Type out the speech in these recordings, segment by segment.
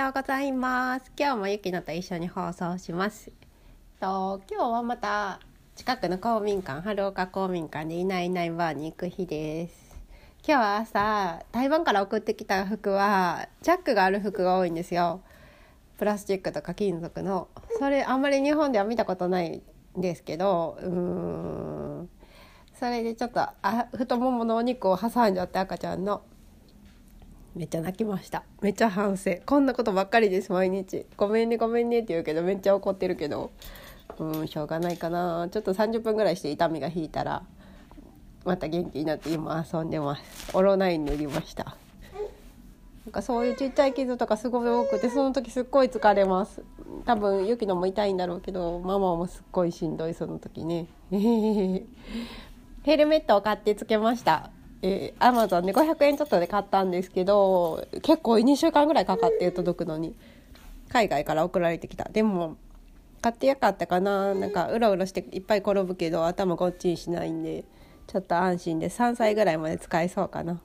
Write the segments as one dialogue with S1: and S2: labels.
S1: ようございます。今日もゆきのと一緒に放送します。と今日はまた近くの公民館春岡公民館でいないいないバーに行く日です。今日は朝台湾から送ってきた服はチャックがある服が多いんですよ。プラスチックとか金属の。それあんまり日本では見たことないんですけどうーん。それでちょっとあ太もものお肉を挟んじゃって赤ちゃんの。めっちゃ泣きました。めっちゃ反省。こんなことばっかりです毎日。ごめんねごめんねって言うけどめっちゃ怒ってるけど。うんしょうがないかな。ちょっと30分ぐらいして痛みが引いたらまた元気になって今遊んでます。オロナイン塗りました。なんかそういうちっちゃい傷とかすごい多くてその時すっごい疲れます。多分ユキのも痛いんだろうけどママもすっごいしんどいその時ね。ヘルメットを買ってつけました。えー、アマゾンで500円ちょっとで買ったんですけど結構2週間ぐらいかかって届くのに海外から送られてきた。でも買ってよかったかな。なんかうろうろしていっぱい転ぶけど頭こっちにしないんでちょっと安心で3歳ぐらいまで使えそうかな。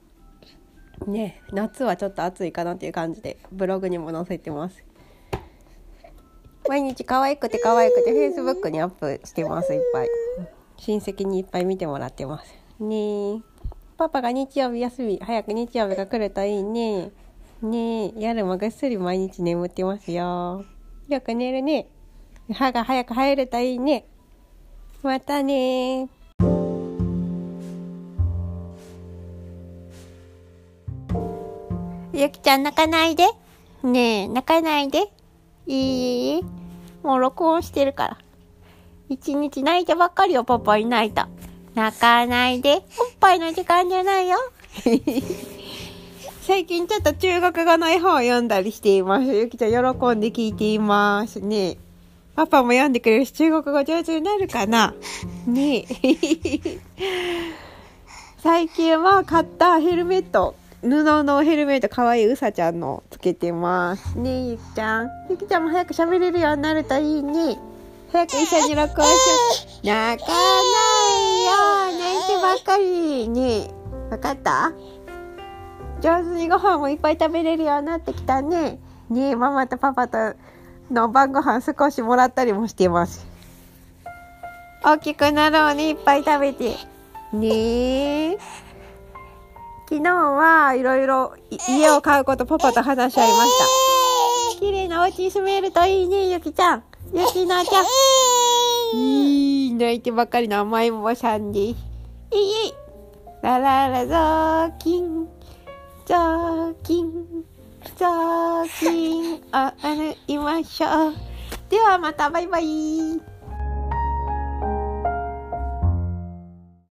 S1: ね夏はちょっと暑いかなっていう感じでブログにも載せてます。毎日可愛くて可愛くて Facebook にアップしてますいっぱい。親戚にいっぱい見てもらってます。ねパパが日曜日休み早く日曜日が来るといいねねえ夜もぐっすり毎日眠ってますよよく寝るね歯が早く生えるといいねまたね
S2: ゆきちゃん泣かないで。ねえ、泣かないで。いいもう録音してるから。一日泣いてばっかりよ、パパに泣いた。泣かないで。おっぱいの時間じゃないよ。
S1: 最近ちょっと中国語の絵本を読んだりしています。ゆきちゃん喜んで聞いていますね。パパも読んでくれるし、中国語上手になるかな？ね 最近は買ったヘルメット。布のヘルメット、かわいいうさちゃんのつけてます。ねえ、ゆきちゃん。ゆきちゃんも早く喋れるようになるといいね。早く一緒に録音しよう。泣かない。ばっかり。ねえ、わかった上手にご飯もいっぱい食べれるようになってきたね。ね、ママとパパとの晩ご飯少しもらったりもしてます。大きくなろうね、いっぱい食べて。ね。昨日はいろいろ家を買うことパパと話し合いました。綺麗なお家に住めるといいね、ゆきちゃん。ゆきなちゃん。いい、泣いてばっかりの甘いん坊さんです。いい、ラララゾーキン、ゾーキン、ゾーキン、あ、歩きましょう。ではまた、バイバイ。